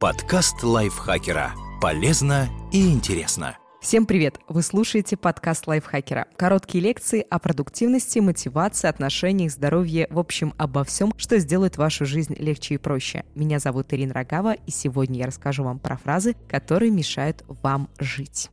Подкаст лайфхакера. Полезно и интересно. Всем привет! Вы слушаете подкаст лайфхакера. Короткие лекции о продуктивности, мотивации, отношениях, здоровье, в общем, обо всем, что сделает вашу жизнь легче и проще. Меня зовут Ирина Рогава, и сегодня я расскажу вам про фразы, которые мешают вам жить.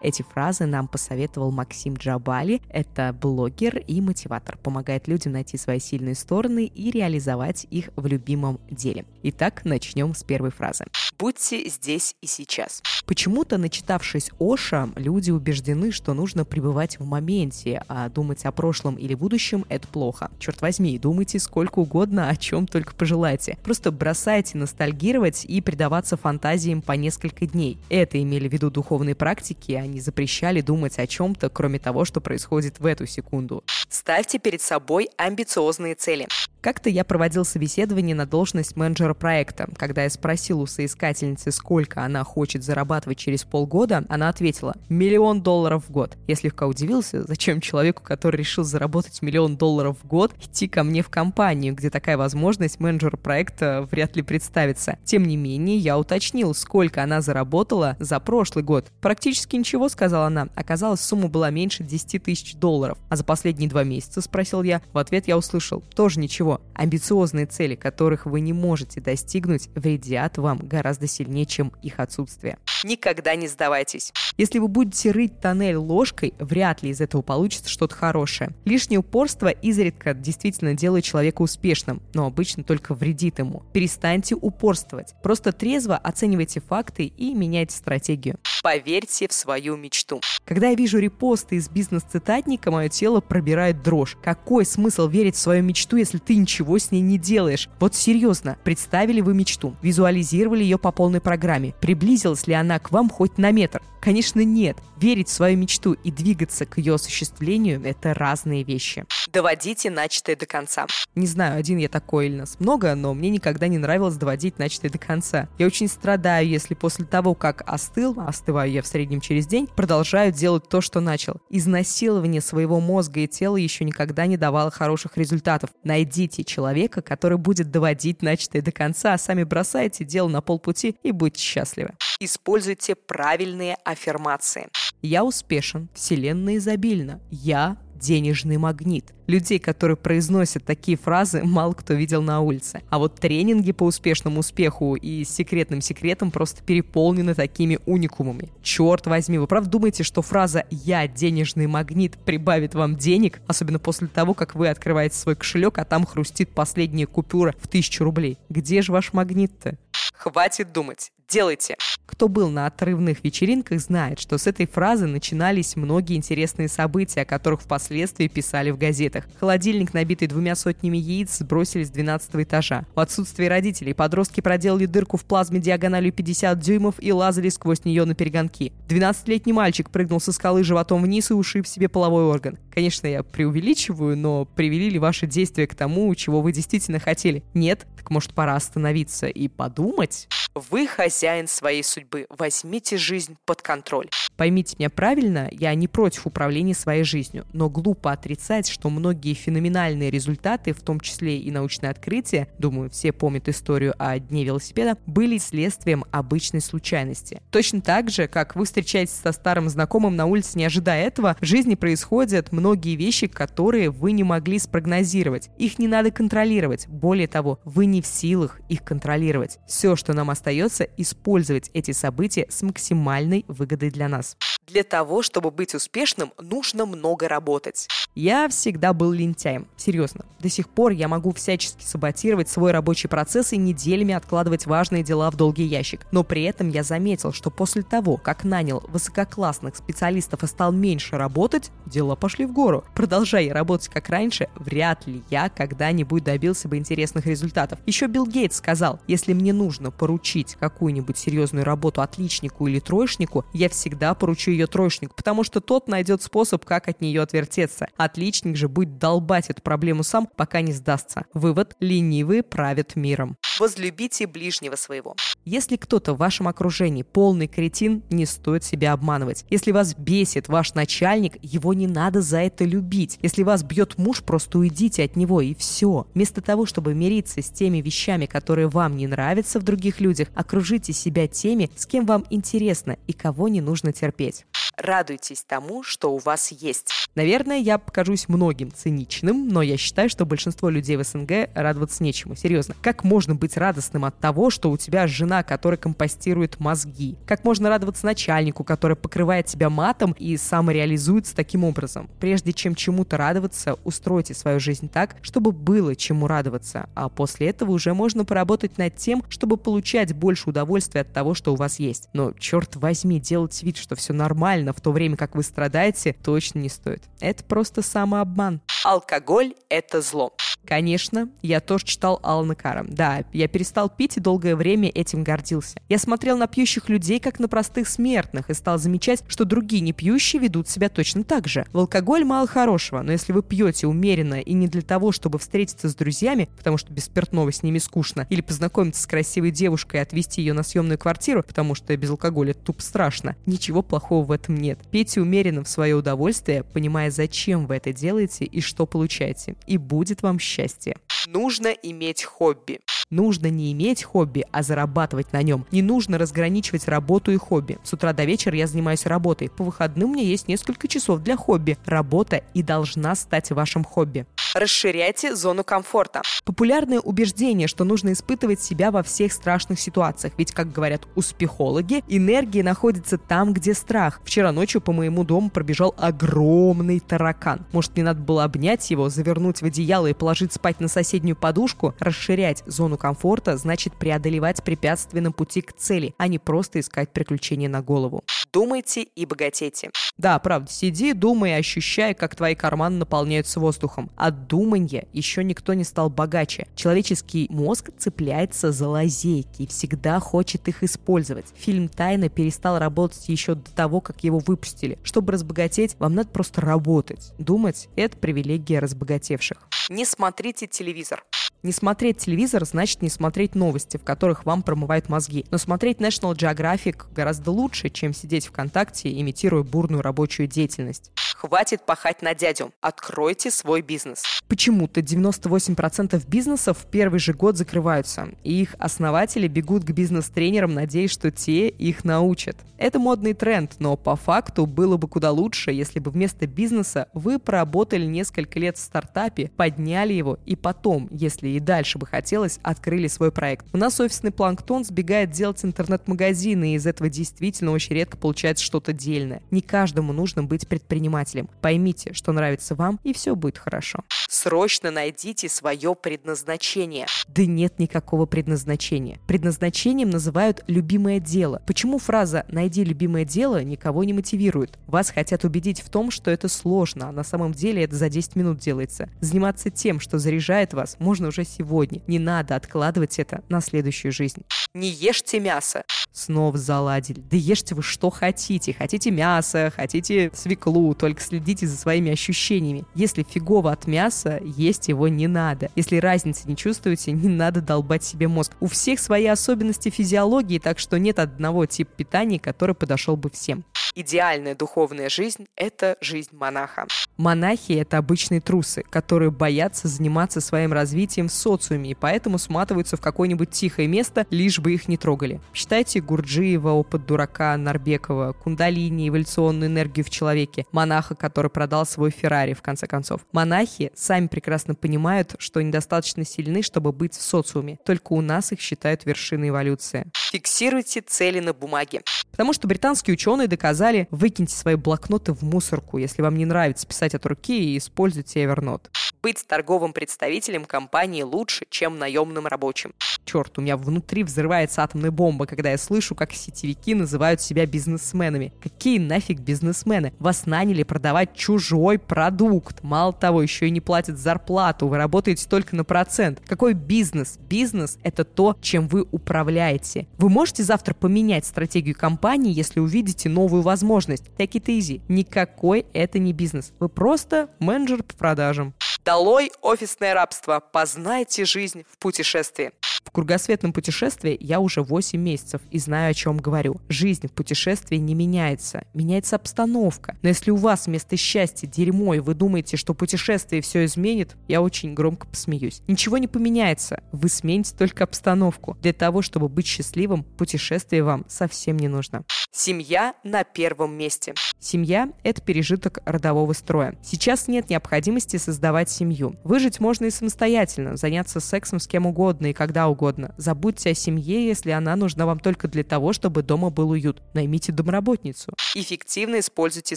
Эти фразы нам посоветовал Максим Джабали. Это блогер и мотиватор. Помогает людям найти свои сильные стороны и реализовать их в любимом деле. Итак, начнем с первой фразы. Будьте здесь и сейчас. Почему-то, начитавшись Оша, люди убеждены, что нужно пребывать в моменте, а думать о прошлом или будущем – это плохо. Черт возьми, думайте сколько угодно, о чем только пожелаете. Просто бросайте ностальгировать и предаваться фантазиям по несколько дней. Это имели в виду духовные практики, а они запрещали думать о чем-то, кроме того, что происходит в эту секунду. Ставьте перед собой амбициозные цели. Как-то я проводил собеседование на должность менеджера проекта. Когда я спросил у соискательницы, сколько она хочет зарабатывать через полгода, она ответила «миллион долларов в год». Я слегка удивился, зачем человеку, который решил заработать миллион долларов в год, идти ко мне в компанию, где такая возможность менеджера проекта вряд ли представится. Тем не менее, я уточнил, сколько она заработала за прошлый год. Практически ничего, сказала она. Оказалось, сумма была меньше 10 тысяч долларов. А за последние два месяца, спросил я, в ответ я услышал, тоже ничего амбициозные цели, которых вы не можете достигнуть, вредят вам гораздо сильнее, чем их отсутствие. Никогда не сдавайтесь. Если вы будете рыть тоннель ложкой, вряд ли из этого получится что-то хорошее. Лишнее упорство изредка действительно делает человека успешным, но обычно только вредит ему. Перестаньте упорствовать. Просто трезво оценивайте факты и меняйте стратегию. Поверьте в свою мечту. Когда я вижу репосты из бизнес-цитатника, мое тело пробирает дрожь. Какой смысл верить в свою мечту, если ты ничего с ней не делаешь? Вот серьезно, представили вы мечту, визуализировали ее по полной программе, приблизилась ли она к вам хоть на метр? Конечно, нет. Верить в свою мечту и двигаться к ее осуществлению – это разные вещи. Доводите начатое до конца. Не знаю, один я такой или нас много, но мне никогда не нравилось доводить начатое до конца. Я очень страдаю, если после того, как остыл, остываю я в среднем через день, продолжаю делать то, что начал. Изнасилование своего мозга и тела еще никогда не давало хороших результатов. Найдите человека, который будет доводить начатое до конца, а сами бросайте дело на полпути и будьте счастливы. Используйте правильные аффирмации. Я успешен, Вселенная изобильна, я денежный магнит. Людей, которые произносят такие фразы, мало кто видел на улице. А вот тренинги по успешному успеху и секретным секретам просто переполнены такими уникумами. Черт возьми, вы правда думаете, что фраза «я денежный магнит» прибавит вам денег, особенно после того, как вы открываете свой кошелек, а там хрустит последняя купюра в тысячу рублей? Где же ваш магнит-то? Хватит думать делайте. Кто был на отрывных вечеринках, знает, что с этой фразы начинались многие интересные события, о которых впоследствии писали в газетах. Холодильник, набитый двумя сотнями яиц, сбросили с 12 этажа. В отсутствие родителей подростки проделали дырку в плазме диагональю 50 дюймов и лазали сквозь нее на перегонки. 12-летний мальчик прыгнул со скалы животом вниз и ушиб себе половой орган. Конечно, я преувеличиваю, но привели ли ваши действия к тому, чего вы действительно хотели? Нет? Так может пора остановиться и подумать? Вы хозяин своей судьбы. Возьмите жизнь под контроль. Поймите меня правильно, я не против управления своей жизнью, но глупо отрицать, что многие феноменальные результаты, в том числе и научные открытия, думаю, все помнят историю о Дне велосипеда, были следствием обычной случайности. Точно так же, как вы встречаетесь со старым знакомым на улице, не ожидая этого, в жизни происходят многие вещи, которые вы не могли спрогнозировать. Их не надо контролировать. Более того, вы не в силах их контролировать. Все, что нам остается, использовать эти события с максимальной выгодой для нас. Для того, чтобы быть успешным, нужно много работать. Я всегда был лентяем. Серьезно. До сих пор я могу всячески саботировать свой рабочий процесс и неделями откладывать важные дела в долгий ящик. Но при этом я заметил, что после того, как нанял высококлассных специалистов и стал меньше работать, дела пошли в гору. Продолжая работать как раньше, вряд ли я когда-нибудь добился бы интересных результатов. Еще Билл Гейтс сказал, если мне нужно поручить какую-нибудь серьезную работу отличнику или троечнику, я всегда поручу ее троечнику, потому что тот найдет способ, как от нее отвертеться. Отличник же будет долбать эту проблему сам, пока не сдастся. Вывод – ленивые правят миром. Возлюбите ближнего своего. Если кто-то в вашем окружении полный кретин, не стоит себя обманывать. Если вас бесит ваш начальник, его не надо за это любить. Если вас бьет муж, просто уйдите от него и все. Вместо того, чтобы мириться с теми вещами, которые вам не нравятся в других людях, окружите себя теми, с кем вам интересно и кого не нужно терпеть. Радуйтесь тому, что у вас есть. Наверное, я покажусь многим циничным, но я считаю, что большинство людей в СНГ радоваться нечему. Серьезно. Как можно быть радостным от того, что у тебя жена, которая компостирует мозги? Как можно радоваться начальнику, который покрывает тебя матом и самореализуется таким образом? Прежде чем чему-то радоваться, устройте свою жизнь так, чтобы было чему радоваться, а после этого уже можно поработать над тем, чтобы получать больше удовольствия от того, что у вас есть. Но, черт возьми, делать вид, что все нормально, в то время как вы страдаете, точно не стоит. Это просто самообман. Алкоголь – это зло. Конечно, я тоже читал Алана Кара. Да, я перестал пить и долгое время этим гордился. Я смотрел на пьющих людей как на простых смертных и стал замечать, что другие не пьющие ведут себя точно так же. В алкоголь мало хорошего, но если вы пьете умеренно и не для того, чтобы встретиться с друзьями, потому что без спиртного с ними скучно, или познакомиться с красивой девушкой и отвезти ее на съемную квартиру, потому что без алкоголя тупо страшно, ничего плохого в этом нет. Пейте умеренно в свое удовольствие, понимая, зачем вы это делаете и что получаете. И будет вам счастье счастье. Нужно иметь хобби. Нужно не иметь хобби, а зарабатывать на нем. Не нужно разграничивать работу и хобби. С утра до вечера я занимаюсь работой. По выходным у меня есть несколько часов для хобби. Работа и должна стать вашим хобби. Расширяйте зону комфорта. Популярное убеждение, что нужно испытывать себя во всех страшных ситуациях. Ведь, как говорят успехологи, энергия находится там, где страх. Вчера ночью по моему дому пробежал огромный таракан. Может, мне надо было обнять его, завернуть в одеяло и положить спать на соседнюю подушку? Расширять зону комфорта значит преодолевать препятствия на пути к цели, а не просто искать приключения на голову. Думайте и богатейте. Да, правда, сиди, думай ощущай, как твои карманы наполняются воздухом. От думанья еще никто не стал богаче. Человеческий мозг цепляется за лазейки и всегда хочет их использовать. Фильм «Тайна» перестал работать еще до того, как его выпустили. Чтобы разбогатеть, вам надо просто работать. Думать – это привилегия разбогатевших. Не смотрите телевизор. Не смотреть телевизор значит не смотреть новости, в которых вам промывают мозги. Но смотреть National Geographic гораздо лучше, чем сидеть ВКонтакте, имитируя бурную рабочую деятельность. Хватит пахать на дядю. Откройте свой бизнес. Почему-то 98% бизнесов в первый же год закрываются, и их основатели бегут к бизнес-тренерам, надеясь, что те их научат. Это модный тренд, но по факту было бы куда лучше, если бы вместо бизнеса вы проработали несколько лет в стартапе, подняли его и потом, если и дальше бы хотелось, открыли свой проект. У нас офисный планктон сбегает делать интернет-магазины, и из этого действительно очень редко получается что-то дельное. Не каждому нужно быть предпринимателем. Поймите, что нравится вам, и все будет хорошо. Срочно найдите свое предназначение. Да нет никакого предназначения. Предназначением называют любимое дело. Почему фраза «найди любимое дело» никого не мотивирует? Вас хотят убедить в том, что это сложно, а на самом деле это за 10 минут делается. Заниматься тем, что заряжает вас, можно уже сегодня. Не надо откладывать это на следующую жизнь. Не ешьте мясо. Снова заладили. Да ешьте вы что хотите. Хотите мясо, хотите свеклу, только следите за своими ощущениями. Если фигово от мяса, есть его не надо. Если разницы не чувствуете, не надо долбать себе мозг. У всех свои особенности физиологии, так что нет одного типа питания, который подошел бы всем. Идеальная духовная жизнь – это жизнь монаха. Монахи – это обычные трусы, которые боятся заниматься своим развитием в социуме и поэтому сматываются в какое-нибудь тихое место, лишь бы их не трогали. Считайте Гурджиева, опыт дурака Нарбекова, кундалини, эволюционную энергию в человеке, монаха, который продал свой Феррари, в конце концов. Монахи сами прекрасно понимают, что недостаточно сильны, чтобы быть в социуме. Только у нас их считают вершиной эволюции. Фиксируйте цели на бумаге. Потому что британские ученые доказали, выкиньте свои блокноты в мусорку, если вам не нравится писать от руки и используйте Evernote. Быть торговым представителем компании лучше, чем наемным рабочим. Черт, у меня внутри взрывается атомная бомба, когда я слышу, как сетевики называют себя бизнесменами. Какие нафиг бизнесмены? Вас наняли продавать чужой продукт. Мало того, еще и не платят зарплату, вы работаете только на процент. Какой бизнес? Бизнес — это то, чем вы управляете. Вы можете завтра поменять стратегию компании, если увидите новую возможность. Take it easy. Никакой это не бизнес. Вы просто менеджер по продажам. Долой офисное рабство. Познайте жизнь в путешествии. В кругосветном путешествии я уже 8 месяцев и знаю, о чем говорю. Жизнь в путешествии не меняется. Меняется обстановка. Но если у вас вместо счастья дерьмо, и вы думаете, что путешествие все изменит, я очень громко посмеюсь. Ничего не поменяется. Вы смените только обстановку. Для того, чтобы быть счастливым, путешествие вам совсем не нужно. Семья на первом месте. Семья – это пережиток родового строя. Сейчас нет необходимости создавать семью. Выжить можно и самостоятельно, заняться сексом с кем угодно и когда угодно. Забудьте о семье, если она нужна вам только для того, чтобы дома был уют. Наймите домработницу. Эффективно используйте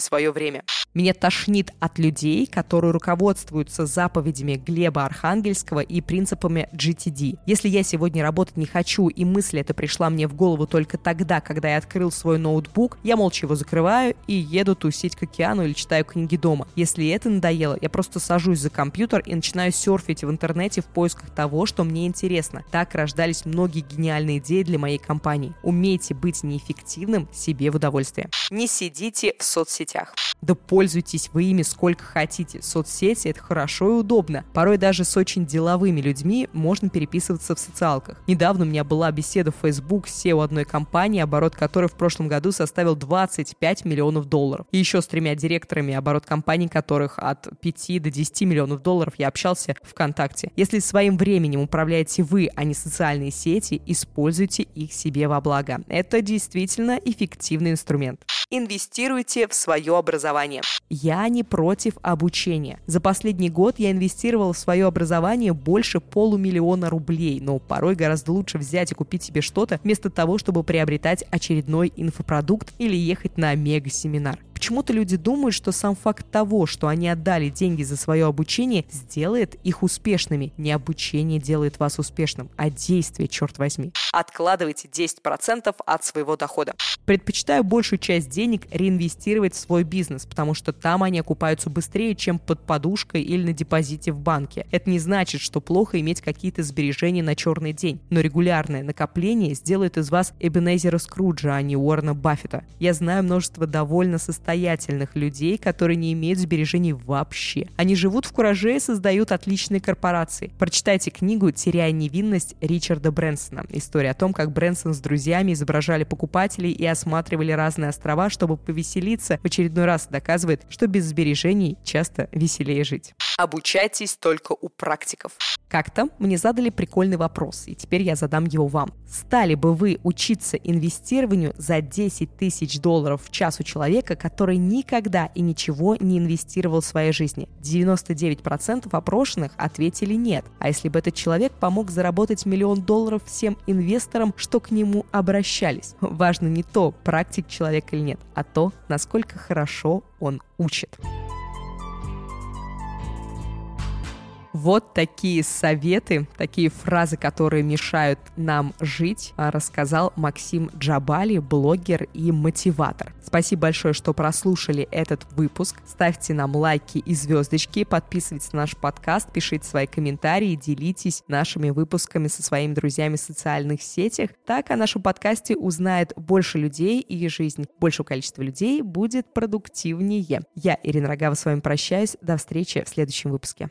свое время. Меня тошнит от людей, которые руководствуются заповедями Глеба Архангельского и принципами GTD. Если я сегодня работать не хочу, и мысль эта пришла мне в голову только тогда, когда я открыл свой ноутбук, я молча его закрываю и еду тусить к океану или читаю книги дома. Если это надоело, я просто сажусь за компьютер и начинаю серфить в интернете в поисках того, что мне интересно. Так рождались многие гениальные идеи для моей компании. Умейте быть неэффективным себе в удовольствие. Не сидите в соцсетях. Да пользуйтесь вы ими сколько хотите. Соцсети — это хорошо и удобно. Порой даже с очень деловыми людьми можно переписываться в социалках. Недавно у меня была беседа в Facebook с SEO одной компании, оборот которой в прошлом году составил 25 миллионов долларов. И еще с тремя директорами, оборот компаний которых от 5 до 10 миллионов долларов я общался ВКонтакте. Если своим временем управляете вы, а не социальные сети, используйте их себе во благо. Это действительно эффективный инструмент. Инвестируйте в свое образование. Я не против обучения. За последний год я инвестировал в свое образование больше полумиллиона рублей, но порой гораздо лучше взять и купить себе что-то, вместо того, чтобы приобретать очередной инфопродукт или ехать на мега-семинар. Почему-то люди думают, что сам факт того, что они отдали деньги за свое обучение, сделает их успешными. Не обучение делает вас успешным, а действие, черт возьми. Откладывайте 10% от своего дохода. Предпочитаю большую часть денег реинвестировать в свой бизнес, потому что там они окупаются быстрее, чем под подушкой или на депозите в банке. Это не значит, что плохо иметь какие-то сбережения на черный день, но регулярное накопление сделает из вас Эбенезера Скруджа, а не Уоррена Баффета. Я знаю множество довольно состоятельных людей, которые не имеют сбережений вообще. Они живут в кураже и создают отличные корпорации. Прочитайте книгу «Теряя невинность» Ричарда Брэнсона. История о том, как Брэнсон с друзьями изображали покупателей и осматривали разные острова, чтобы повеселиться, в очередной раз доказывает, что без сбережений часто веселее жить. Обучайтесь только у практиков. Как-то мне задали прикольный вопрос, и теперь я задам его вам. Стали бы вы учиться инвестированию за 10 тысяч долларов в час у человека, который никогда и ничего не инвестировал в своей жизни? 99% опрошенных ответили нет. А если бы этот человек помог заработать миллион долларов всем инвесторам, что к нему обращались? Важно не то, практик человек или нет, а то, насколько хорошо он учит. Вот такие советы, такие фразы, которые мешают нам жить, а, рассказал Максим Джабали, блогер и мотиватор. Спасибо большое, что прослушали этот выпуск. Ставьте нам лайки и звездочки, подписывайтесь на наш подкаст, пишите свои комментарии, делитесь нашими выпусками со своими друзьями в социальных сетях. Так о нашем подкасте узнает больше людей, и жизнь большего количества людей будет продуктивнее. Я, Ирина Рогава, с вами прощаюсь. До встречи в следующем выпуске.